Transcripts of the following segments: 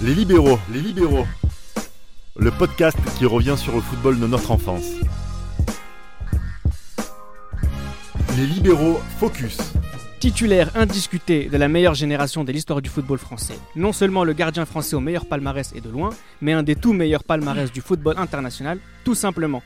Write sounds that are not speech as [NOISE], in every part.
Les libéraux, les libéraux. Le podcast qui revient sur le football de notre enfance. Les libéraux focus. Titulaire indiscuté de la meilleure génération de l'histoire du football français. Non seulement le gardien français au meilleur palmarès et de loin, mais un des tout meilleurs palmarès du football international, tout simplement.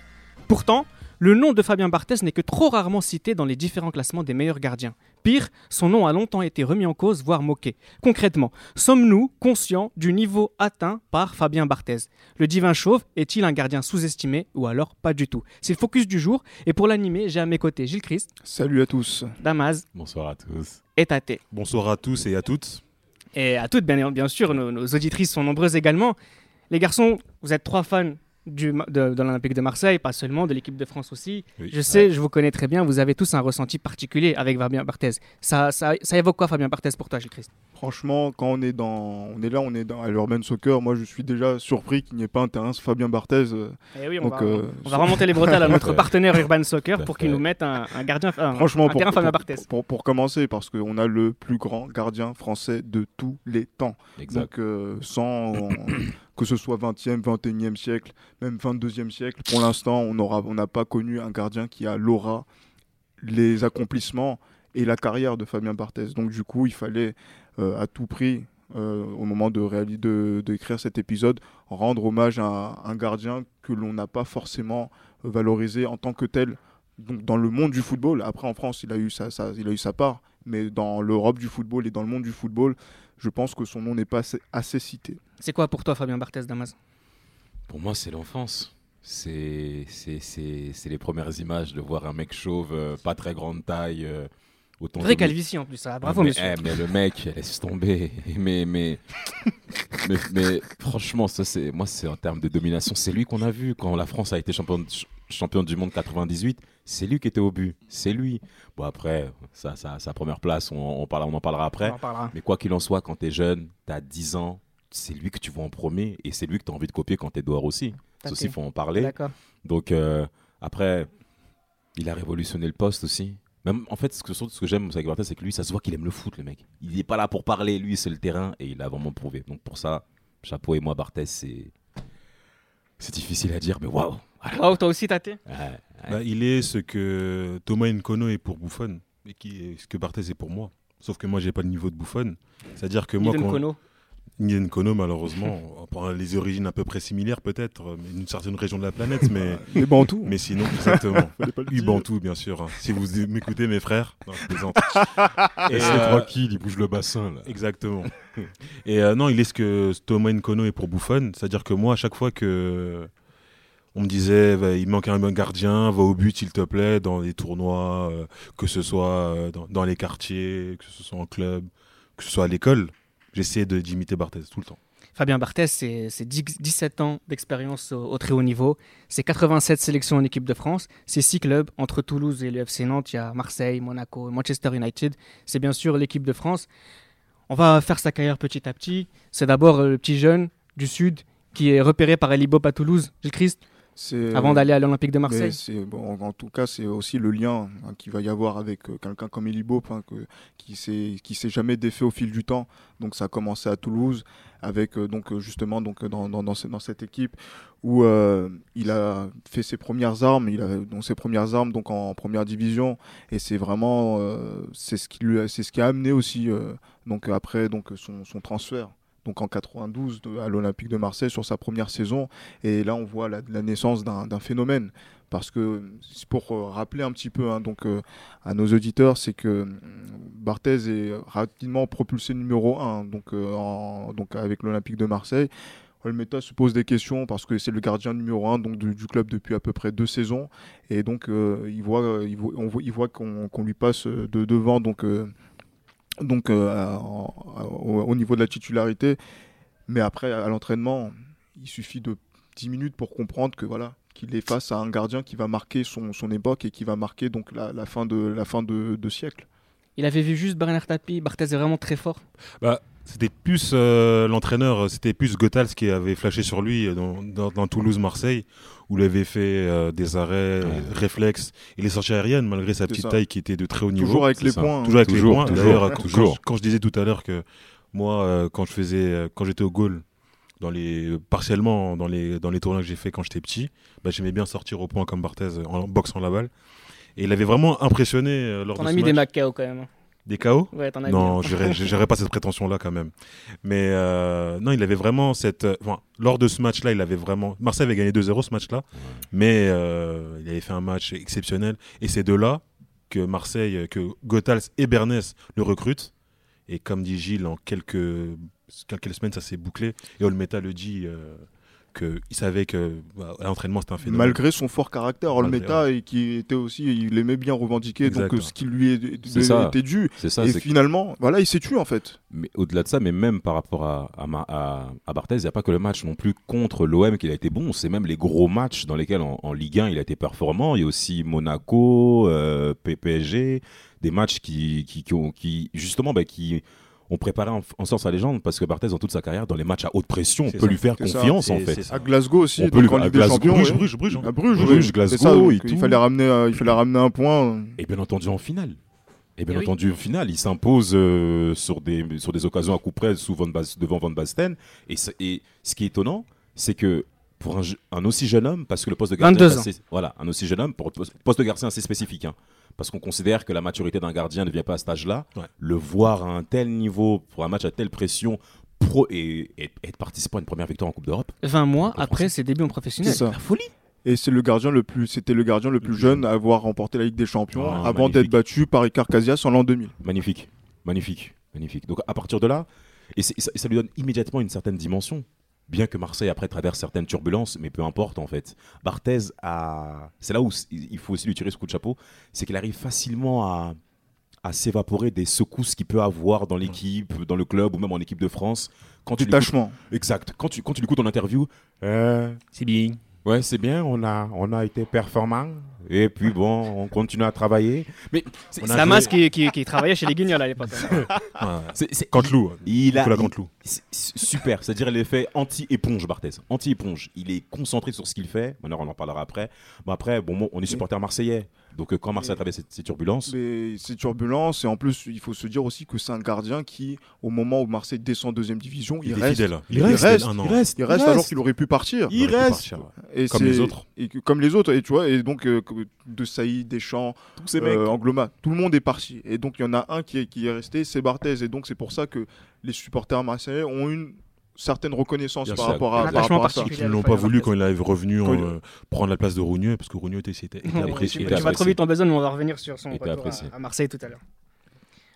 Pourtant, le nom de Fabien Barthez n'est que trop rarement cité dans les différents classements des meilleurs gardiens. Pire, son nom a longtemps été remis en cause, voire moqué. Concrètement, sommes-nous conscients du niveau atteint par Fabien Barthez? Le divin chauve est-il un gardien sous-estimé ou alors pas du tout? C'est le focus du jour et pour l'animer, j'ai à mes côtés Gilles Christ, Salut à tous. Damaz Bonsoir à tous. et Tate. Bonsoir à tous et à toutes. Et à toutes, bien, bien sûr, nos, nos auditrices sont nombreuses également. Les garçons, vous êtes trois fans du, de, de l'Olympique de Marseille, pas seulement, de l'équipe de France aussi. Oui. Je sais, je vous connais très bien, vous avez tous un ressenti particulier avec Fabien Barthez. Ça, ça, ça évoque quoi Fabien Barthez pour toi, Gilles Christ Franchement, quand on est dans, on est là, on est dans à l'Urban Soccer. Moi, je suis déjà surpris qu'il n'y ait pas un terrain Fabien Barthez. euh, Eh oui, on, Donc, va, euh, on va remonter les bretelles à notre [LAUGHS] partenaire Urban Soccer pour qu'il nous mette un, un gardien, un, Franchement, un pour, terrain Fabien pour- Barthez. pour, pour commencer, parce qu'on a le plus grand gardien français de tous les temps. Exact. Donc, euh, sans que ce soit 20e, 21e siècle, même 22e siècle, pour l'instant, on aura- on n'a pas connu un gardien qui a l'aura, les accomplissements et la carrière de Fabien Barthez. Donc, du coup, il fallait euh, à tout prix, euh, au moment de d'écrire cet épisode, rendre hommage à un gardien que l'on n'a pas forcément valorisé en tant que tel donc dans le monde du football. Après, en France, il a eu sa- il a eu sa part, mais dans l'Europe du football et dans le monde du football, je pense que son nom n'est pas assez, assez cité. C'est quoi pour toi Fabien Barthez, Damas? Pour moi, c'est l'enfance. C'est c'est- c'est- c'est les premières images de voir un mec chauve, euh, pas très grande taille. euh, autant Vrai de- calvitie en plus, ça. bravo mais, monsieur. eh, mais le mec, laisse tomber. [LAUGHS] Mais, mais, mais, mais franchement, ça, c'est, moi, c'est en termes de domination. C'est lui qu'on a vu quand la France a été championne, ch- championne du monde 98. C'est lui qui était au but. C'est lui. Bon, après, ça, ça, sa première place, on, on, parlera- on en parlera après. On en parlera. Mais quoi qu'il en soit, quand tu es jeune, tu as 10 ans, c'est lui que tu vois en premier et c'est lui que tu as envie de copier quand tu es dehors aussi. Ça aussi, il faut en parler. D'accord. Donc, euh, après, il a révolutionné le poste aussi. Même, en fait, ce que, ce que j'aime avec c'est que lui, ça se voit qu'il aime le foot, le mec. Il n'est pas là pour parler, lui, c'est le terrain et il a vraiment prouvé. Donc, pour ça, chapeau et moi, Barthez, c'est. C'est difficile à dire, mais waouh! Voilà. Oh, toi aussi, Tate Ouais, ouais. Bah, il est ce que Thomas Nkono est pour Buffon et qui est ce que Barthez est pour moi. Sauf que moi, j'ai pas le niveau de Buffon. C'est-à-dire que moi, Eden quand Kono. Ni Nkono, malheureusement, [LAUGHS] les origines à peu près similaires peut-être, mais d'une certaine région de la planète, mais [LAUGHS] Les Bantous. mais sinon, exactement. [LAUGHS] Ubantou, bien sûr. hein. Si vous m'écoutez, mes frères. Non, je plaisante. Et, Laisse-le euh, tranquille, il bouge le bassin là. Exactement. Et euh, non, il est ce que Thomas Nkono est pour Buffon. C'est-à-dire que moi, à chaque fois que on me disait il manque un bon gardien, va au but s'il te plaît, dans les tournois, euh, que ce soit euh, dans, les quartiers, que ce soit en club, que ce soit à l'école, j'essayais d'imiter Barthez tout le temps. Fabien Barthez, c'est c'est 10 17 ans d'expérience au, très haut niveau. C'est 87 sélections en équipe de France. C'est 6 clubs. Entre Toulouse et le FC Nantes, il y a Marseille, Monaco, Manchester United. C'est bien sûr l'équipe de France. On va faire sa carrière petit à petit. C'est d'abord le petit jeune du Sud qui est repéré par Eli Bob à Toulouse, Gilles Christ, avant d'aller à l'Olympique de Marseille. bon, en tout cas, c'est aussi le lien hein, qu'il va y avoir avec euh, quelqu'un comme Eli Bob, hein, que- qui s'est qui s'est jamais défait au fil du temps. Donc ça a commencé à Toulouse, avec euh, donc euh, justement donc euh, dans, dans, dans, ce- dans cette équipe où euh, il a fait ses premières armes, il a donc ses premières armes donc en première division, et c'est vraiment euh, c'est ce qui a- c'est ce qui a amené aussi euh, donc après donc son, son transfert. Donc en 92 de- à l'Olympique de Marseille sur sa première saison et là, on voit la, naissance d'un phénomène. Parce que, pour euh, rappeler un petit peu hein, donc, euh, à nos auditeurs, c'est que hum, Barthez est rapidement propulsé numéro 1 donc, euh, donc avec l'Olympique de Marseille. Olmeta se pose des questions parce que c'est le gardien numéro 1 donc, du, club depuis à peu près deux saisons. Et donc, euh, il voit, il voit, qu'on lui passe de devant donc, euh, donc, euh, au, au niveau de la titularité. Mais après, à l'entraînement, il suffit de 10 minutes pour comprendre que voilà qu'il est face à un gardien qui va marquer son, son époque et qui va marquer donc la, la fin de la fin de, de siècle. Il avait vu juste Bernard Tapie. Barthez est vraiment très fort. Bah, c'était plus euh, l'entraîneur, c'était plus Gothals qui avait flashé sur lui euh, dans, dans- dans Toulouse-Marseille, où il avait fait euh, des arrêts, Ouais. réflexes et les sorties aériennes, malgré sa petite ça. taille qui était de très haut niveau. Toujours avec les ça. points. hein. Toujours avec Toujours, les points. D'ailleurs, quand, je- quand je disais tout à l'heure que moi, euh, quand je faisais, euh, quand j'étais au goal, dans les, partiellement dans les, dans les tournois que j'ai fait quand j'étais petit, bah, j'aimais bien sortir au point comme Barthez en boxant la balle. Et il avait vraiment impressionné euh, lors de as ce mis des. Macao quand même. Des KO Ouais, t'en as Non, [LAUGHS] j'irai pas cette prétention-là quand même. Mais euh, non, il avait vraiment cette. euh, enfin, lors de ce match-là, il avait vraiment. Marseille avait gagné 2-0 ce match-là, mais euh, il avait fait un match exceptionnel. Et c'est de là que Marseille, que Gothals et Bernès le recrutent. Et comme dit Gilles, en quelques, quelques semaines, ça s'est bouclé. Et Olmeta le dit. Qu'il savait que bah, l'entraînement c'était un phénomène. Malgré son fort caractère, Malgré, Olmeta, et qui était aussi, il aimait bien revendiquer donc, ce qui lui est- C'est ça. était dû. C'est ça, et c'est finalement, voilà, il s'est tué en fait. Mais au-delà de ça, mais même par rapport à, à, Ma- à, à Barthez, il n'y a pas que le match non plus contre l'OM qu'il a été bon, c'est même les gros matchs dans lesquels en, en Ligue 1 il a été performant. Il y a aussi Monaco, euh, des matchs qui, qui, qui ont, qui justement, bah, qui ont préparé en, en sorte sa légende parce que Barthez, dans toute sa carrière, dans les matchs à haute pression, on peut ça, lui faire ça. confiance en fait. À Glasgow aussi, On peut lui- à Glasgow, Champions. Bruges. Bruges, Bruges, hein. À Bruges, Bruges, oui. C'est Glasgow ça, donc et il fallait ramener, euh, il fallait ramener un point. Et bien entendu en finale. Et bien Eh oui. entendu, au final, il s'impose euh, sur, des, sur des occasions à coup près sous Van Bas- devant Van Basten. Et, ce- et ce qui est étonnant, c'est que pour un, aussi jeune homme, parce que le poste de gardien 22 est assez, voilà, un aussi jeune homme, pour le poste de gardien assez spécifique, hein, parce qu'on considère que la maturité d'un gardien ne vient pas à cet âge-là. Ouais. Le voir à un tel niveau, pour un match à telle pression, pro et, être participant à une première victoire en Coupe d'Europe, 20 mois après ses débuts en professionnel. C'est ça. la folie. Et c'est le gardien le plus, c'était le gardien le plus jeune à avoir remporté la Ligue des Champions Ah, avant magnifique. d'être battu par Icar Casillas en l'an 2000. Magnifique, magnifique, magnifique. Donc à partir de là, et, c'est- et ça, et ça lui donne immédiatement une certaine dimension. Bien que Marseille après traverse certaines turbulences, mais peu importe en fait. Barthez a, c'est là où il faut aussi lui tirer ce coup de chapeau, c'est qu'il arrive facilement à, à s'évaporer des secousses qu'il peut avoir dans l'équipe, dans le club ou même en équipe de France. Quand Détachement. exact. Quand tu quand tu lui coupes ton interview, euh, C'est bien. Ouais, c'est bien, on a, on a été performant. Et puis bon, on continue à travailler. Mais c'est a la joué- masse qui, qui, qui travaillait chez les Guignols à l'époque. [LAUGHS] Canteloup. il a, Nicolas il- Canteloup. c'est super, c'est-à-dire l'effet anti-éponge, Barthez. Anti-éponge. Il est concentré sur ce qu'il fait. Maintenant, on en parlera après. Bon, après, bon, moi, on est supporter marseillais. Donc, euh, quand Marseille a traversé ces, ces turbulences, Mais c'est turbulence et en plus il faut se dire aussi que c'est un gardien qui, au moment où Marseille descend en deuxième division, il, Il, est reste. fidèle. Il reste, un an. il reste, Il reste alors qu'il aurait pu partir. Il aurait pu reste. partir, ouais. Et Comme les autres. Et que- comme les autres. Et tu vois, et donc euh, de Saïd, Deschamps, tous ces mecs. euh, Angloma, tout le monde est parti. Et donc il y en a un qui est, qui est resté, c'est Barthez. Et donc c'est pour ça que les supporters marseillais ont une certaine reconnaissance Bien par rapport à, par rapport à ça. particulier. Ils ne l'ont pas voulu quand il est revenu en, euh, prendre la place de Rougneux, parce que Rougneux était, était, [LAUGHS] était apprécié. tu, vas trop vite en besogne, mais on va revenir sur son retour à, à Marseille tout à l'heure.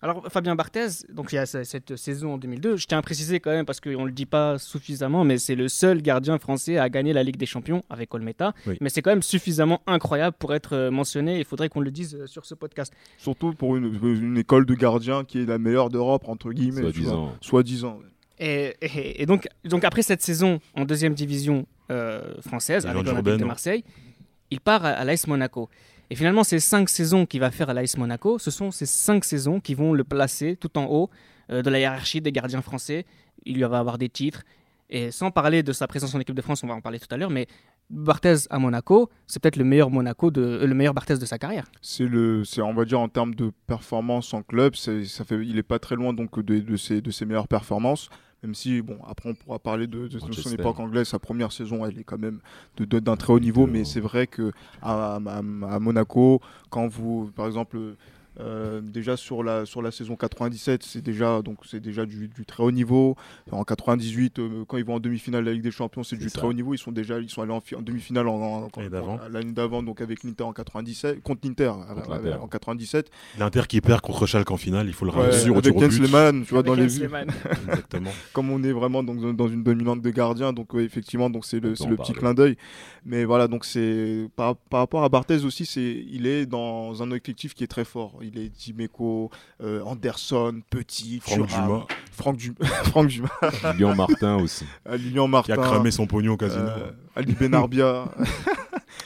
Alors Fabien Barthez, donc il y a ce- cette saison en 2002, je tiens à préciser quand même parce qu'on ne le dit pas suffisamment, mais c'est le seul gardien français à gagner la Ligue des Champions avec Olmeta. Oui. Mais c'est quand même suffisamment incroyable pour être euh, mentionné. Il faudrait qu'on le dise euh, sur ce podcast. Surtout pour une, une école de gardiens qui est la meilleure d'Europe, entre guillemets. Soi-disant. Soi-disant. Et, et- et donc, donc après cette saison en deuxième division euh, française Et avec l'Olympique de. Marseille, il part à, à l'AS Monaco. Et finalement, ces cinq saisons qu'il va faire à l'AS Monaco, ce sont ces cinq saisons qui vont le placer tout en haut euh, de la hiérarchie des gardiens français. Il lui va avoir des titres. Et sans parler de sa présence en équipe de France, on va en parler tout à l'heure, mais Barthez à Monaco, c'est peut-être le meilleur Monaco de euh, le meilleur Barthez de sa carrière. C'est le, c'est on va dire en termes de performance en club, c'est, ça fait, il est pas très loin donc de, de ses, de ses meilleures performances. Même si bon, après on pourra parler de, de son époque anglaise, sa première saison, elle est quand même de, de- d'un très haut niveau. Mais c'est vrai que à, à- à Monaco, quand vous, par exemple. Euh, déjà sur la sur la saison 97 c'est déjà donc c'est déjà du, du très haut niveau en 98 euh, quand ils vont en demi-finale de la Ligue des Champions c'est C'est du ça. très haut niveau ils sont déjà ils sont allés en, fi- en demi-finale en, en- en- L'année d'avant. en- l'année d'avant donc avec l'Inter en 97 contre l'Inter Contre euh, l'Inter. en 97 L'Inter qui perd contre Schalke en finale, il faut le Ouais, rappeler. sûr, au avec Jens. Lehmann, tu vois, dans les. [LAUGHS] Exactement. comme on est vraiment dans, dans une dominante de gardiens, donc ouais, effectivement, donc c'est le, le petit clin d'œil. Mais voilà, donc c'est par, par rapport à Barthez aussi, c'est il est dans un effectif qui est très fort. Il est Dimeco, euh, Anderson, Petit, Franck Thuram, Dumas, Franck Dumas, [LAUGHS] Franck Dumas, Lilian Martin aussi. euh, Lilian qui Martin, a cramé son pognon au casino. euh, Ali Benarbia. [LAUGHS]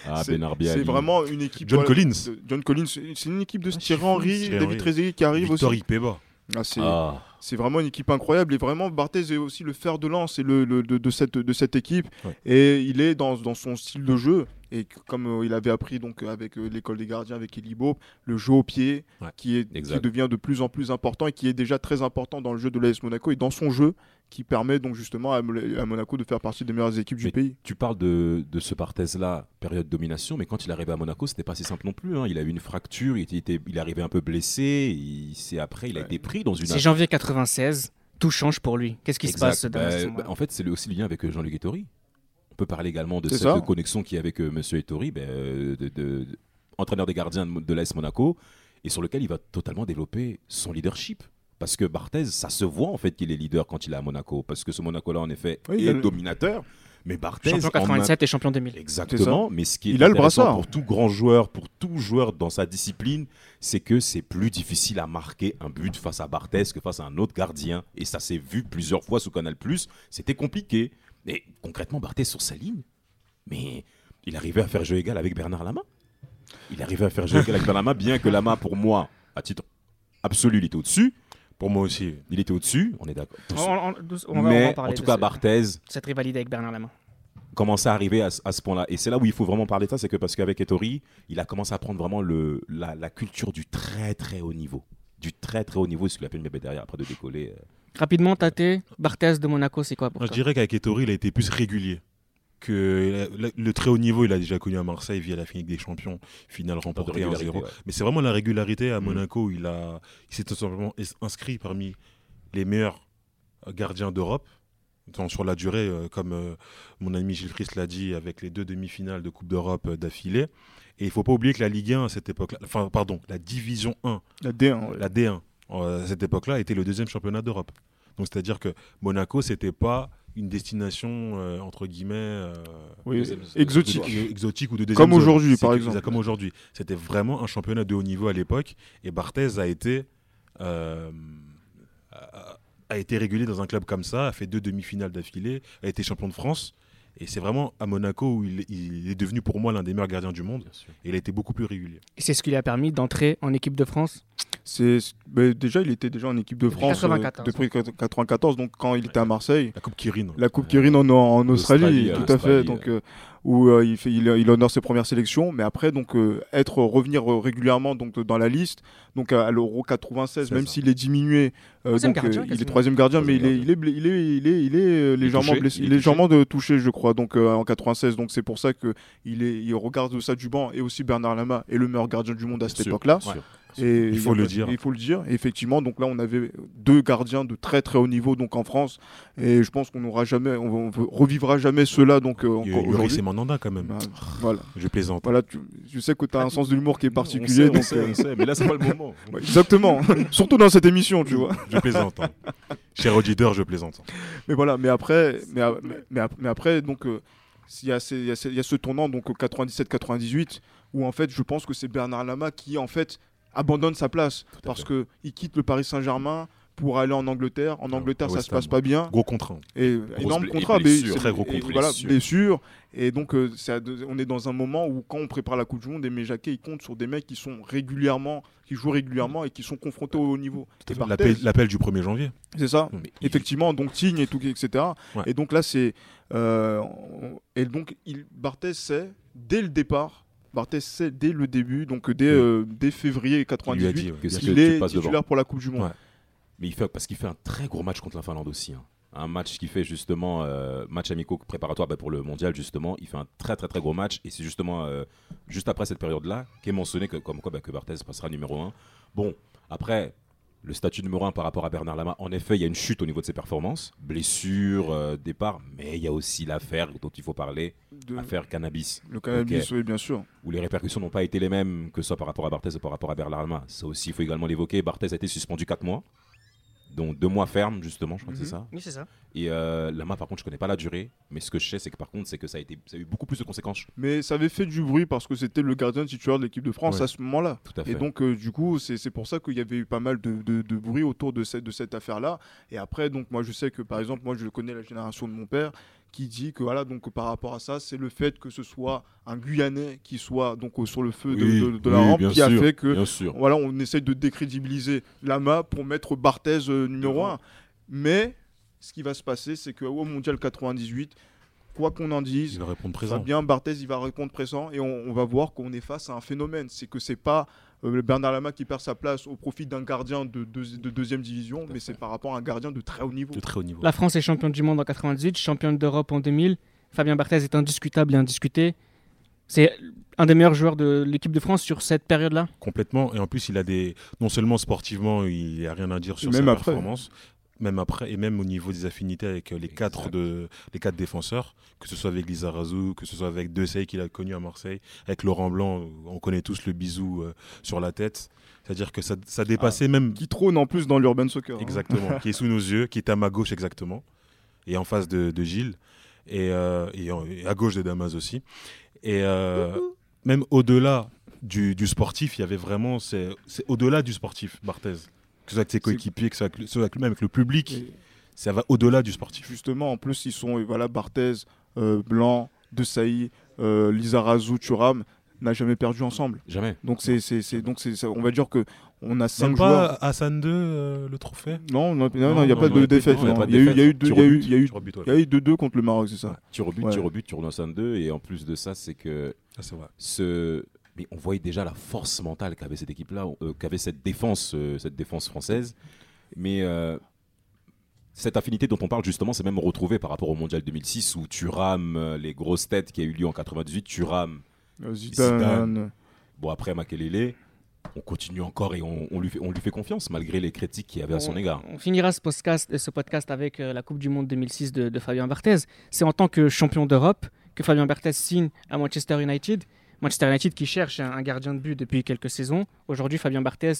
Ah, C'est- Benarbia. c'est vraiment une équipe. John voilà, Collins. de- John Collins, c'est une équipe de Ah, Thierry Henry, David. Trezeguet qui arrive Victor aussi. Ipeba. Ah, c'est Ah, C'est vraiment une équipe incroyable et vraiment Barthez est aussi le fer de lance et le, le- de, de cette, de cette équipe Ouais. et il est dans, dans son style de jeu et comme euh, il avait appris donc euh, avec euh, l'école des gardiens avec Elibo le jeu au pied Ouais. qui, est, qui devient de plus en plus important et qui est déjà très important dans le jeu de l'AS Monaco et dans son jeu qui permet donc justement à, Mo- à Monaco de faire partie des meilleures équipes du pays. Tu parles de, de ce Barthez-là, période domination, mais quand il est arrivé à Monaco, c'était pas si simple non plus. hein. Il a eu une fracture, il, était, il était- il est arrivé un peu blessé, c'est après, il a Ouais. été pris dans une. C'est janvier 96, tout change pour lui. Qu'est-ce qui Exact. se passe dans Bah, bah, En fait, c'est aussi le lien avec Jean-Luc Ettori. On peut parler également de cette ça. connexion qu'il y a avec euh, Monsieur Ettori, ben, euh, de, de- de- entraîneur des gardiens de, de l'AS Monaco, et sur lequel il va totalement développer son leadership. Parce que Barthez, ça se voit en fait qu'il est leader quand il est à Monaco. Parce que ce Monaco-là, en effet, Oui, est le- dominateur. Mais Barthez, Champion en 97 et champion 2000. Exactement, mais ce qui est Il a le intéressant brassard. pour tout grand joueur, pour tout joueur dans sa discipline, c'est que c'est plus difficile à marquer un but face à Barthez que face à un autre gardien. Et ça s'est vu plusieurs fois sous Canal+. C'était compliqué. Mais concrètement, Barthez sur sa ligne, mais il arrivait à faire jeu égal avec Bernard Lama. Il arrivait à faire jeu égal avec Bernard Lama, bien que Lama, pour moi, à titre absolu, il était au-dessus. Pour moi aussi. Il était au-dessus, on est d'accord. Mais en tout cas, Barthez, cette rivalité avec Bernard Lama. commencer à arriver à, ce- à ce point-là. Et c'est là où il faut vraiment parler de ça, c'est que parce qu'avec Ettori, il a commencé à prendre vraiment le, la, la culture du très très haut niveau. Du très très haut niveau, ce qu'il appelle Mbébé derrière, après de décoller. euh. Rapidement, Tate, Barthez de Monaco, c'est quoi pour Moi, je toi dirais qu'avec Ettori, il a été plus régulier. Que la- la- le très haut niveau, il a déjà connu à Marseille via la finale des champions, finale remportée de 1-0. régularité, ouais. Mais c'est vraiment la régularité à Mm. Monaco. où Il, a, il s'est tout simplement ins- inscrit parmi les meilleurs gardiens d'Europe. Tant Sur la durée, euh, comme euh, mon ami Gilles Christ l'a dit, avec les deux demi-finales de Coupe d'Europe euh, d'affilée. Et il faut pas oublier que la Ligue 1 à cette époque-là, enfin, pardon, la Division 1 La D1, ouais. la D1 euh, à cette époque-là était le deuxième championnat d'Europe. Donc c'est-à-dire que Monaco c'était pas une destination euh, entre guillemets euh, Oui, exotique. de- exotique ou de deuxième Comme aujourd'hui, par exemple. Comme aujourd'hui, c'était vraiment un championnat de haut niveau à l'époque et Barthez a été euh, a- a été régulé dans un club comme ça, a fait deux demi-finales d'affilée, a été champion de France. Et c'est vraiment à Monaco où il, il est devenu pour moi l'un des meilleurs gardiens du monde. Et il a été beaucoup plus régulier. Et c'est ce qui lui a permis d'entrer en équipe de France? C'est déjà il était déjà en équipe de Depuis France 94. euh, depuis 94 donc quand il était à Marseille La Coupe Kirin. la Coupe Kirin en, en Australie, Australie, tout à fait donc euh, où euh, il fait il, il honore ses premières sélections mais après donc euh, être revenir euh, régulièrement donc dans la liste donc à, à l'Euro 96 C'est même s'il est diminué euh, donc gardien, euh, il est troisième gardien mais il est il est il est il est il est légèrement touché, blessé il est il est légèrement de touché je crois donc euh, en 96 donc c'est pour ça que il est il regarde ça du banc et aussi Bernard Lama est le meilleur gardien du monde à cette Sûr, époque là sûr. Et Il faut le pas- dire. Il faut le dire. Et effectivement, donc là, on avait deux gardiens de très très haut niveau donc en France. Et je pense qu'on n'aura jamais, on, on revivra jamais cela donc euh, encore aujourd'hui. Mandanda quand même. Bah, Voilà, Je plaisante. voilà. Tu, je sais que tu as Ah, un sens de l'humour qui est particulier. sait, on donc, sait, euh, on sait, mais là, c'est pas le moment. [LAUGHS] ouais, exactement. [LAUGHS] Surtout dans cette émission, tu vois. Je plaisante. hein. Cher auditeur, je plaisante. Mais voilà. Mais après, mais, après, donc. euh, il y, a ces- il y a ces- il y a ce tournant donc au 97-98 où en fait je pense que c'est Bernard Lama qui en fait abandonne sa place parce que il quitte le Paris Saint-Germain pour aller en Angleterre. En Angleterre, ça se passe pas bien. Gros contraint. Et énorme contrat, mais très gros contrat. Voilà, Blessure. Et donc, euh, on est dans un moment où, quand on prépare la Coupe du Monde, Aimé Jacquet, il compte sur des mecs qui sont régulièrement, qui jouent régulièrement et qui sont confrontés au haut niveau. L'appel du 1er janvier. c'est ça. Il- Effectivement, donc Tigne et tout, etc. Ouais. Et donc là, c'est. euh, et donc, il, Barthez sait, dès le départ, Barthez sait dès le début, donc dès, euh, dès février Il lui a 98, dit. ouais. Qu'est-ce qu'il que tu est devant titulaire pour la Coupe du Monde. Ouais. Mais il fait, parce qu'il fait un très gros match contre la Finlande aussi. hein. Un match qui fait justement euh, match amicaux préparatoire bah, pour le mondial justement. Il fait un très très très gros match et c'est justement euh, juste après cette période-là qu'est mentionné que, comme quoi bah, que Barthez passera numéro 1. Bon, après le statut numéro 1 par rapport à Bernard Lama, en effet, il y a une chute au niveau de ses performances, blessure, euh, départ, mais il y a aussi l'affaire dont il faut parler, De- affaire cannabis, le cannabis, oui, bien sûr. où les répercussions n'ont pas été les mêmes que ce soit par rapport à Barthez ou par rapport à Bernard Lama. Ça aussi, il faut également l'évoquer. Barthez a été suspendu 4 mois, dont 2 mois ferme justement, je crois que Mhm. c'est ça. Oui, c'est ça. Et euh, Lama, par contre, je connais pas la durée, mais ce que je sais, c'est que par contre, c'est que ça a, été, ça a eu beaucoup plus de conséquences. Mais ça avait fait du bruit parce que c'était le gardien titulaire de l'équipe de France Ouais. à ce moment-là. Tout à fait. Et donc, euh, du coup, c'est c'est pour ça qu'il y avait eu pas mal de, de- de bruit autour de cette, de cette affaire-là. Et après, donc, moi, je sais que, par exemple, moi, je connais la génération de mon père qui dit que, voilà, donc, par rapport à ça, c'est le fait que ce soit un Guyanais qui soit donc sur le feu de, Oui, de- de la oui, rampe qui a fait que, voilà, on essaye de décrédibiliser Lama pour mettre Barthez euh, numéro Devant. 1. Mais ce qui va se passer, c'est qu'au Mondial 98, quoi qu'on en dise, Il va répondre présent. Fabien Barthez, il va répondre présent et on, on va voir qu'on est face à un phénomène. C'est que c'est pas euh, Bernard Lama qui perd sa place au profit d'un gardien de, deux- de deuxième division, mais c'est par rapport à un gardien de très haut niveau. De très haut niveau. La France est championne du monde en 98, championne d'Europe en 2000. Fabien Barthez est indiscutable et indiscuté. C'est un des meilleurs joueurs de l'équipe de France sur cette période-là? Complètement. Et en plus, il a des. Non seulement sportivement, il n'y a rien à dire sur sa même après. performance, même après, et même au niveau des affinités avec euh, les quatre, de, les quatre défenseurs, que ce soit avec Lizarazu, que ce soit avec Dessay qu'il a connu à Marseille, avec Laurent Blanc, on connaît tous le bisou euh, sur la tête. C'est-à-dire que ça, ça dépassait même. Qui trône en plus dans l'urban soccer. hein. Exactement. [LAUGHS] qui est sous nos yeux, qui est à ma gauche exactement, et en face de, de Gilles, et, euh, et en- et à gauche de Damas aussi. Et euh, même au-delà du, du sportif, il y avait vraiment. C'est c'est au-delà du sportif, Barthez. Que ce soit avec ses coéquipiers, que ce soit avec, même avec le public, Et ça va au-delà du sportif. justement, en plus, ils sont, voilà, Barthez, euh, Blanc, De Sailly, euh, Lizarazu, Thuram, n'a jamais perdu ensemble. Jamais. Donc, c'est, donc c'est, ça- on va dire que on a cinq joueurs. pas Hassan 2, euh, le trophée Non, non, il n'y a non, pas non, de défaite. il y a Il y eu- il y a eu deux- il y a eu- il y a eu 2-2 contre le Maroc, c'est ça. Ouais. tir au but, tir au 2 et en plus de ça, c'est que Ah, c'est vrai. ce mais on voyait déjà la force mentale qu'avait cette équipe-là, euh, qu'avait cette défense, euh, cette défense française. Mais euh, cette affinité dont on parle justement, c'est même retrouvé par rapport au Mondial 2006 où tu rames les grosses têtes qui a eu lieu en 98, tu rames. Zidane. Zidane. Bon après Makelele, on continue encore et on, on lui fait, on lui fait confiance malgré les critiques qu'il y avait à son on, égard. on finira ce podcast, ce podcast avec euh, la Coupe du Monde 2006 de, de Fabien Barthez. C'est en tant que champion d'Europe que Fabien Barthez signe à Manchester United. Manchester United qui cherche un, gardien de but depuis quelques saisons. Aujourd'hui, Fabien Barthez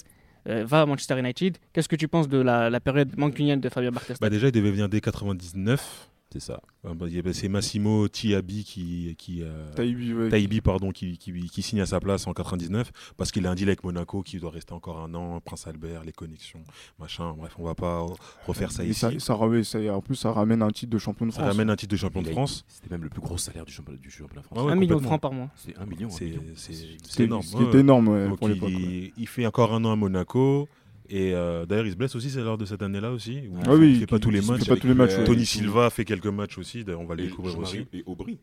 euh, va à Manchester United. Qu'est-ce que tu penses de la, la période mancunienne de Fabien Barthez? Bah, déjà, il devait venir dès 99. C'est ça. Bah, avait- C'est Massimo Tiabi qui. qui euh, ouais. Pardon, qui, qui, qui signe à sa place en 99 parce qu'il a un deal avec Monaco qui doit rester encore un an, Prince Albert, les connexions, machin. Bref, on va pas refaire ça Et ici. ça, Ça, ça ramène- ça- en plus, ça ramène un titre de champion de France. ramène un titre de champion de France. C'était même le plus gros salaire du championnat, du championnat français. ouais, Un million de francs par mois. C'est un million. C'est million. c'est- énorme. Ce qui ouais. est énorme ouais, Donc, pour il, l'époque. ouais. il fait encore un an à Monaco. Et euh, d'ailleurs, il se blesse aussi, c'est lors de cette année-là aussi. où Ah il oui, il fait pas tous les matchs. pas tous les matchs, ouais. Tony Silva fait quelques matchs aussi. On va le découvrir aussi. Jean-Marie- Et Aubry.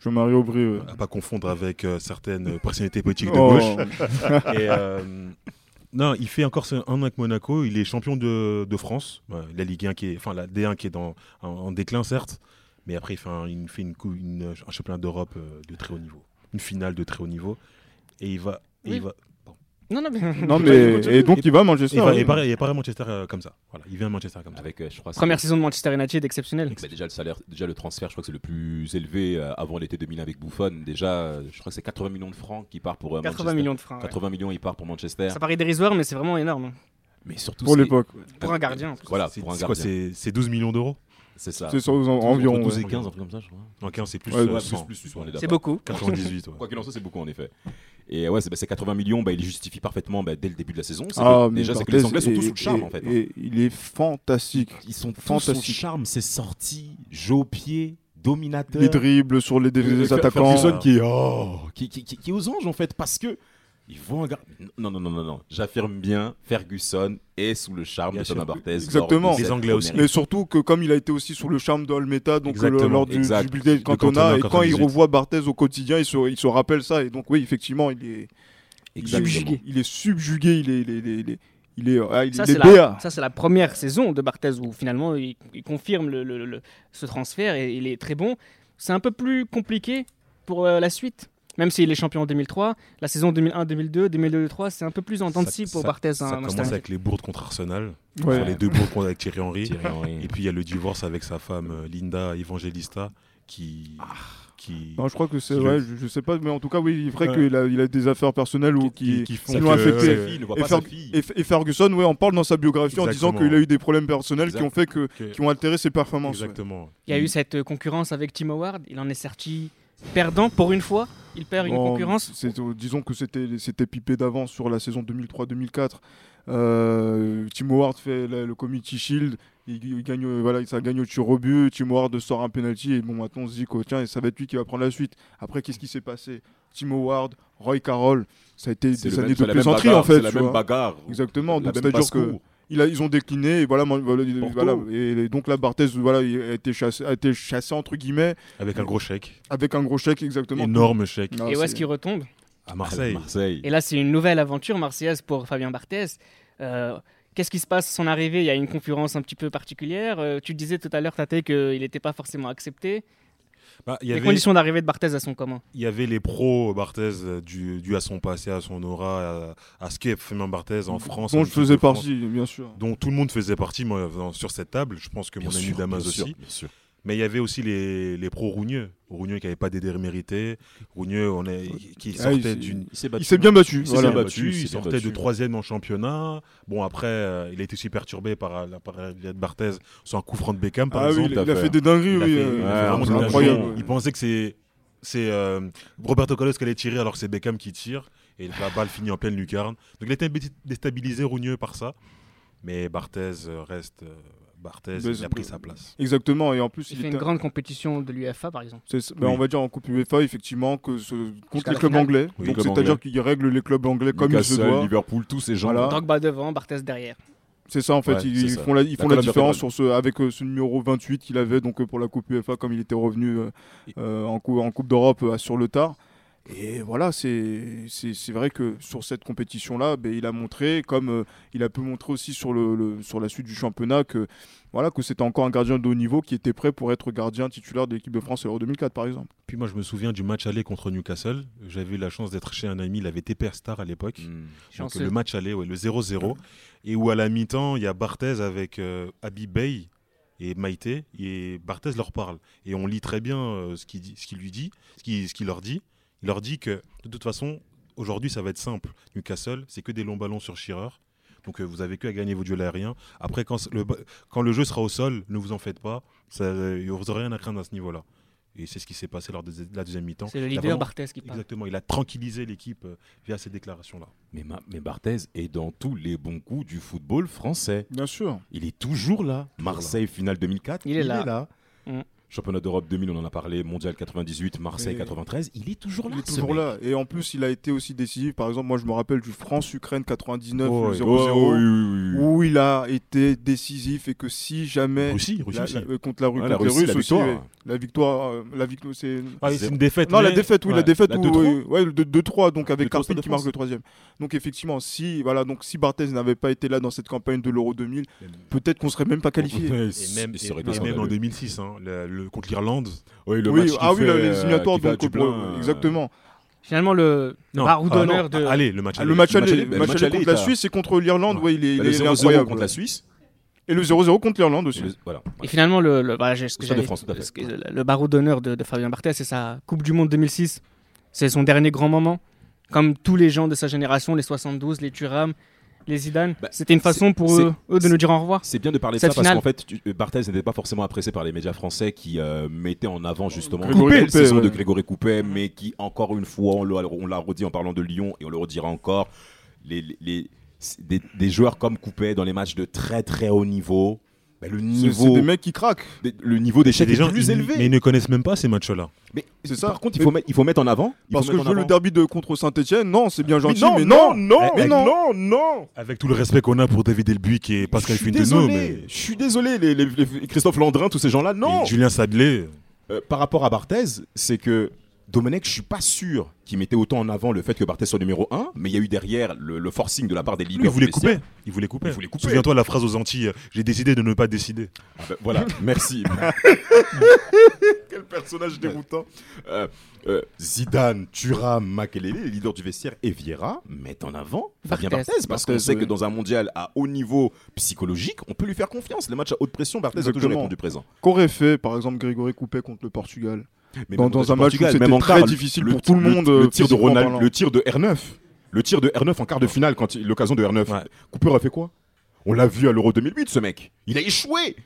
Jean-Marie Aubry. ouais. À pas confondre avec euh, certaines personnalités politiques de Oh, gauche. [LAUGHS] Et, euh, non, il fait encore un an avec Monaco. Il est champion de, de France. Ouais, la Ligue 1 qui est, enfin la D1 qui est dans, en, en déclin certes, mais après il fait un, il fait une, une- un championnat d'Europe euh, de très haut niveau, une finale de très haut niveau, et il va, et Oui. il va, Non, non, mais... Non, mais. Et donc, il va à Manchester. il va, pareil, il à Manchester euh, comme ça. Voilà, il vient à Manchester comme ça. Avec, euh, je crois, Première saison de Manchester United exceptionnelle. Bah, déjà le salaire, déjà le transfert, je crois que c'est le plus élevé euh, avant l'été 2000 avec Buffon. Déjà, euh, je crois que c'est 80 millions de francs qui part pour euh, 80 Manchester. millions de francs. ouais. 80 millions, il part pour Manchester. Ça paraît dérisoire, mais c'est vraiment énorme. Mais surtout, Pour l'époque. Pour un gardien. en plus. Voilà, C'est pour un c'est quoi gardien. C'est c'est 12 millions d'euros? C'est ça. C'est sur en- Entre environ. 12 et ouais. 15, un truc comme ça, je crois. En 15, c'est plus Ouais, euh, ouais, 100. plus, plus, on est C'est beaucoup. 98. ouais. Quoi qu'il en soit, c'est beaucoup en effet. Et ouais, c'est bah, ces 80 millions, bah, il les justifie parfaitement bah, dès le début de la saison. Ah, que- déjà, c'est que les Anglais sont tous sous le charme en fait. hein. et il est fantastique. Ils sont tous sous le charme, c'est sorti, jeu au pied, dominateur. Les dribbles sur les, les Euh, Fer- attaquants. Ferguson qui est, oh, qui, qui, qui- qui est aux anges en fait parce que ils vont gar- non non non non non j'affirme bien Ferguson est sous le charme Bien de Thomas. Barthez Exactement. Les Anglais aussi. Mais surtout que comme il a été aussi sur le charme de Almeta, donc euh, lors du, exact. du bulletin de Cantona, et quand il 98. revoit Barthez au quotidien, il se, il se rappelle ça. Et donc oui, effectivement, il est, Subjugué. il est subjugué, il est, il est, il est, il est, il est, ah, il Ça, est c'est BA. la, ça, c'est la première saison de Barthez où finalement il, il confirme le- le- le- ce transfert et il est très bon. C'est un peu plus compliqué pour euh, la suite. Même s'il est champion en 2003, la saison 2001, 2002, 2002-2003, c'est un peu plus en dents pour Barthez. Ça hein, commence avec les bourdes contre Arsenal. Ouais. Les deux bourdes contre- avec Thierry Henry. Thierry Henry. Et puis il y a le divorce avec sa femme euh, Linda Evangelista qui. Ah. qui Non, je crois que c'est, ouais, le- je, je sais pas, mais en tout cas, oui, il est vrai Ouais. qu'il a, il a des affaires personnelles ou qui, qui font qui l'ont affecté. fille voit Et, Fer- Ferguson, ouais, on parle dans sa biographie en disant qu'il a eu des problèmes personnels Exact. qui ont fait que, que- qui ont altéré ses performances. ouais. Exactement. Il y a eu cette euh, concurrence avec Tim Howard. Il en est sorti perdant pour une fois. Il perd une Bon, concurrence. c'est- disons que c'était c'était pipé d'avance sur la saison 2003-2004. Euh, Tim Howard fait le, le Community Shield, il, il gagne, euh, voilà, ça gagne au tir au but. Tim Howard sort un penalty et bon, maintenant on se dit que tiens, ça va être lui qui va prendre la suite. Après, qu'est-ce qui s'est passé? Tim Howard, Roy Carroll, ça a été des années de plaisanterie en fait. c'est la tu même vois. bagarre. Exactement, La donc même c'est-à-dire que. Il a- ils ont décliné et voilà, voilà, et donc là Barthez voilà, il a été chassé, a été chassé entre guillemets Avec un gros chèque. avec un gros chèque exactement. Énorme chèque. Et où est-ce qu'il retombe À Marseille. Marseille. Et là, c'est une nouvelle aventure marseillaise pour Fabien Barthez. Euh, Qu'est-ce qui se passe à son arrivée? Il y a une concurrence un petit peu particulière. Euh, tu disais tout à l'heure, Tate, qu'il n'était pas forcément accepté. Bah, il y Les avait- conditions d'arrivée de Barthez, elles sont comment Il y avait les pros Barthez euh, dû, dû à son passé, à son aura, à, à ce qu'est Fabien Barthez en France. dont je faisais France, partie, bien sûr. Dont tout le monde faisait partie moi, sur cette table. Je pense que Bien mon ami sûr, Damas bien sûr, aussi. bien sûr. Mais il y avait aussi les, les pros Rougneux. Rougneux qui n'avait pas d'aider mérité. Rougneux on est, qui Ah, sortait d'une. Il s'est bien battu. Il s'est voilà. bien battu, il sortait de battu. troisième en championnat. Bon, après, euh, il a été aussi perturbé par la par de Barthez sur un coup franc de Beckham, par Ah oui, exemple. il a, tout à il a fait. des dingueries, oui. euh, incroyable. Il pensait que c'est c'est euh, Roberto Carlos qui allait tirer alors que c'est Beckham qui tire et la balle finit en pleine lucarne. Donc il a été déstabilisé Rougneux par ça. Mais Barthez euh, reste euh, Barthez, il a pris sa place. Exactement, et en plus, Il il, fait était- une grande compétition de l'UFA, par exemple. c'est- ben, Oui. on va dire en Coupe UEFA, effectivement, que ce- contre les clubs anglais. Oui, Donc, clubs c'est-à-dire qu'il règle les clubs anglais comme il se doit. Liverpool, tous ces gens. Voilà. Drogba devant, Barthez derrière. C'est ça, en fait, Ouais, ils, font la, ils La font la différence vertébrale. sur ce, avec euh, ce numéro 28 qu'il avait donc, euh, pour la Coupe UEFA, comme il était revenu euh, en, cou- en Coupe d'Europe euh, sur le tard. Et voilà, c'est c'est c'est vrai que sur cette compétition-là, ben, il a montré, comme euh, il a pu montrer aussi sur, le, le- sur la suite du championnat, que, voilà, que c'était encore un gardien de haut niveau qui était prêt pour être gardien titulaire de l'équipe de France à l'Euro 2004, par exemple. Puis moi je me souviens du match aller contre Newcastle. J'avais eu la chance d'être chez un ami, il avait TPR Star à l'époque. Hmm. Donc Chanceux. le match aller, ouais, le 0-0. Et où à la mi-temps, il y a Barthez avec euh, Bey et Maïté. Et Barthez leur parle. Et on lit très bien euh, ce qu'il dit- ce qu'il lui dit, ce qu'il ce qu'il leur dit. Il leur dit que de toute façon, aujourd'hui ça va être simple. Newcastle, c'est que des longs ballons sur Shearer. Donc euh, vous avez que à gagner vos duels aériens. Après, quand le, quand le jeu sera au sol, ne vous en faites pas. Ça, euh, vous n'aurez rien à craindre à ce niveau-là. Et c'est ce qui s'est passé lors de la deuxième mi-temps. C'est le Il leader vraiment- Barthez qui parle. Exactement, il a tranquillisé l'équipe euh, via ces déclarations-là. Mais, Ma- mais Barthez est dans tous les bons coups du football français. Bien sûr. Il est toujours là. Marseille, finale 2004. Il est là. Mm. Championnat d'Europe 2000, on en a parlé. Mondial 98, Marseille Et- 93. Il est toujours là. Il est toujours là. Et en plus, il a été aussi décisif. Par exemple, moi, je me rappelle du France-Ukraine 99, Oh, le ouais. 0-0, Oh, oui, oui, oui. où il a été décisif et que si jamais. Russie, Russie la- euh, contre la, Russie, la Russes aussi, victoire. La victoire, euh, la victoire, c'est Ah, c'est une défaite. non la défaite, oui la défaite, La où, 2-3. ouais, ouais, le 2-3, donc avec 2-3 Carpine de qui marque le troisième. Donc effectivement, si voilà, donc si Barthez n'avait pas été là dans cette campagne de l'Euro 2000, peut-être qu'on serait même pas qualifié. Et même, et- et même en scandaleux. 2006, hein, le, le- contre l'Irlande. Oui, le oui, match ah oui, fait, là, les euh, éliminatoires, à donc euh, exactement. Finalement, le ah, d'honneur non, de. Allez, le match Ah, aller. le match aller, contre la Suisse et contre l'Irlande, ouais, il est, il le est 0-0 incroyable. contre la Suisse. Et le 0-0 contre l'Irlande aussi. Et le- Voilà. Et finalement, le, le, voilà, j'ai- ce que de France, ce que- le- le barreau d'honneur de, de Fabien Barthez, c'est sa Coupe du Monde 2006. C'est son dernier grand moment. Comme tous les gens de sa génération, les 72, les Thuram, les Zidane. Bah, C'était une façon pour eux, eux de nous dire au revoir. C'est bien de parler de ça parce qu'en fait, tu- euh, Barthez n'était pas forcément apprécié par les médias français qui euh, mettaient en avant justement Grégory la Coupet, saison ouais. de Grégory Coupet, mais qui, encore une fois, on l'a on l'a redit en parlant de Lyon et on le redira encore, les, les- les- des, des joueurs comme Coupet dans les matchs de très très haut niveau, ben, le C'est niveau, c'est des mecs qui craquent. des- le niveau d'échec des est gens, plus ils- élevé. mais ils ne connaissent même pas ces matchs-là. Mais C'est ça. Par contre, il Mais- faut, mettre, il faut mettre en avant. il Parce que je veux le derby de contre Saint-Etienne, non, c'est bien gentil, non, mais non, non, non, mais non. non, non. Avec tout le respect qu'on a pour David Elbuy qui est Pascal je suis Finteno, désolé, mais je suis désolé, les, les- les- Christophe Landrin, tous ces gens-là, non. et Julien Sablé. Euh, par rapport à Barthez, c'est que Domenech, je suis pas sûr qu'il mettait autant en avant le fait que Barthez soit numéro 1, mais il y a eu derrière le, le forcing de la part des leaders. il voulait couper. Il voulait couper. Souviens-toi la phrase aux Antilles J'ai décidé de ne pas décider. Ah ben, voilà, merci. [LAUGHS] Quel personnage déroutant. Euh, euh, Zidane, Thuram, Makelele, les leaders du vestiaire, et Vieira mettent en avant Fabien Barthez. Barthez, parce qu'on sait que dans un mondial à haut niveau psychologique, on peut lui faire confiance. Les matchs à haute pression, Barthez a toujours répondu présent. Qu'aurait fait, par exemple, Grégory Coupet contre le Portugal? Mais Dans- un le match où c'était très difficile pour tout le monde, Le, euh, tir de Ronald, le tir de R9, le tir de R9 en quart de finale, quand l'occasion de R9. Ouais. Cooper a fait quoi? On l'a vu à l'Euro 2008, ce mec. Il a échoué.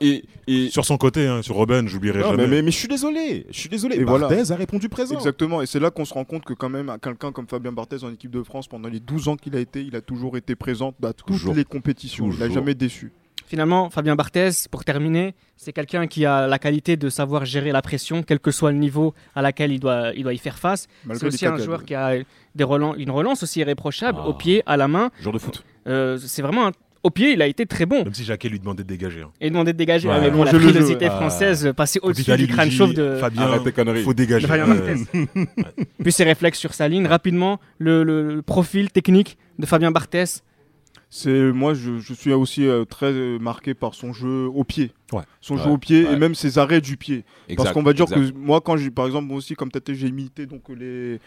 Et, et Sur son côté, hein, sur Robben, j'oublierai jamais. mais, mais, mais je suis désolé. Je suis désolé. Et voilà. Barthez a répondu présent. Exactement, et c'est là qu'on se rend compte que quand même quelqu'un comme Fabien Barthez en équipe de France, pendant les 12 ans qu'il a été, il a toujours été présent à toutes Toujours. les compétitions. Il n'a jamais déçu. Finalement, Fabien Barthez, pour terminer, c'est quelqu'un qui a la qualité de savoir gérer la pression, quel que soit le niveau à laquelle il doit, il doit y faire face. C'est aussi un joueur qui a des relans- une relance aussi irréprochable, Ah. au pied, à la main. Genre de foot. Euh, c'est vraiment un- au pied, il a été très bon. Même si Jacquet lui demandait de dégager. hein. Et demandait de dégager. Ouais, mais bon, la frilosité ouais. française euh, passait au-dessus du crâne chauve de. Fabien, Arrête tes conneries. faut dégager. Fabien Euh, Puis ses réflexes sur sa ligne. Rapidement, le, le- le profil technique de Fabien Barthès. C'est moi, je, je suis aussi euh, très euh, marqué par son jeu au pied. Ouais. Son Ouais, jeu au pied ouais. et même ses arrêts du pied. Parce qu'on va dire exact. que moi, quand j'ai, par exemple, moi aussi, comme Tate, j'ai imité donc les,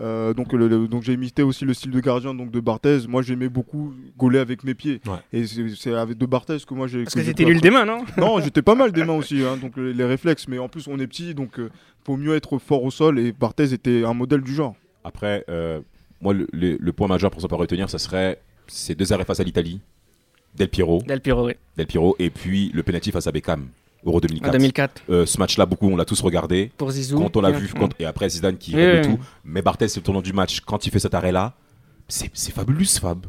euh, donc le, le- donc j'ai imité aussi le style de gardien donc de Barthez. Moi, j'aimais beaucoup gauler avec mes pieds. Ouais. Et c'est, avec de Barthez que moi j'ai. Parce que que c'était nul des mains, non non, [LAUGHS] j'étais pas mal des mains aussi, hein, donc les, les réflexes. Mais en plus, on est petit, donc euh, faut mieux être fort au sol. Et Barthez était un modèle du genre. Après, euh, moi, le, le- le point majeur pour ça pas retenir, ça serait ces deux arrêts face à l'Italie, Del Piero, Del Piero, oui. Del Piero, et puis le penalty face à Beckham, Euro En 2004. 2004. Euh, ce match-là, beaucoup, on l'a tous regardé. Pour Zizou. Quand on l'a vu, quand- et après Zidane qui Oui, règle oui. tout. Mais Barthez, c'est le tournant du match. Quand il fait cet arrêt-là, c'est c'est fabuleux, Fab.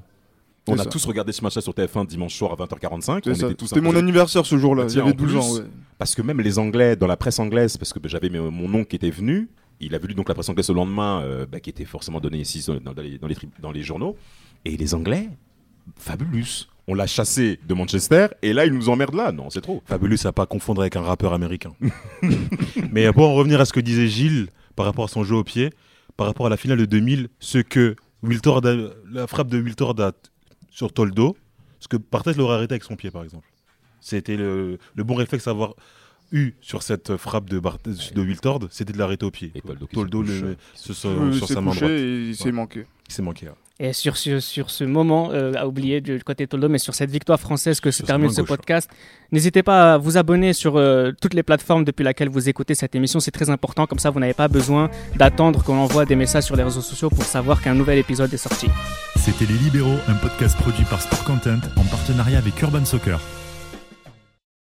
On C'est a ça. tous regardé ce match-là sur TF1 dimanche soir à 20h45. C'est On ça. était tous C'était mon anniversaire ce jour-là. J'avais en 12 plus. ans. ouais. Parce que même les Anglais, dans la presse anglaise, parce que j'avais mon oncle qui était venu, il avait lu donc la presse anglaise le lendemain, euh, bah, qui était forcément donnée ici dans, dans les, dans, les, tri- dans les journaux. Et les Anglais, fabulous. On l'a chassé de Manchester, et là, il nous emmerde là. Non, c'est trop. Fabulous à pas confondre avec un rappeur américain. [LAUGHS] Mais pour en revenir à ce que disait Gilles par rapport à son jeu au pied, par rapport à la finale de 2000, ce que Wiltord a- la frappe de Wiltord a- sur Toldo, ce que Barthez l'aurait arrêté avec son pied par exemple. C'était le, le bon réflexe à avoir eu sur cette frappe de, Barthez- de Wiltord, c'était de l'arrêter au pied. Et Toldo le- se- se- Euh, sur sa main couché droite. et il s'est Ouais. manqué. Il s'est manqué. là. Et sur ce, sur ce moment euh, à oublier du côté Toldo, mais sur cette victoire française que se termine ce gauche, podcast, n'hésitez pas à vous abonner sur euh, toutes les plateformes depuis laquelle vous écoutez cette émission. C'est très important. Comme ça, vous n'avez pas besoin d'attendre qu'on envoie des messages sur les réseaux sociaux pour savoir qu'un nouvel épisode est sorti. C'était Les Libéraux, un podcast produit par Sport Content en partenariat avec Urban Soccer.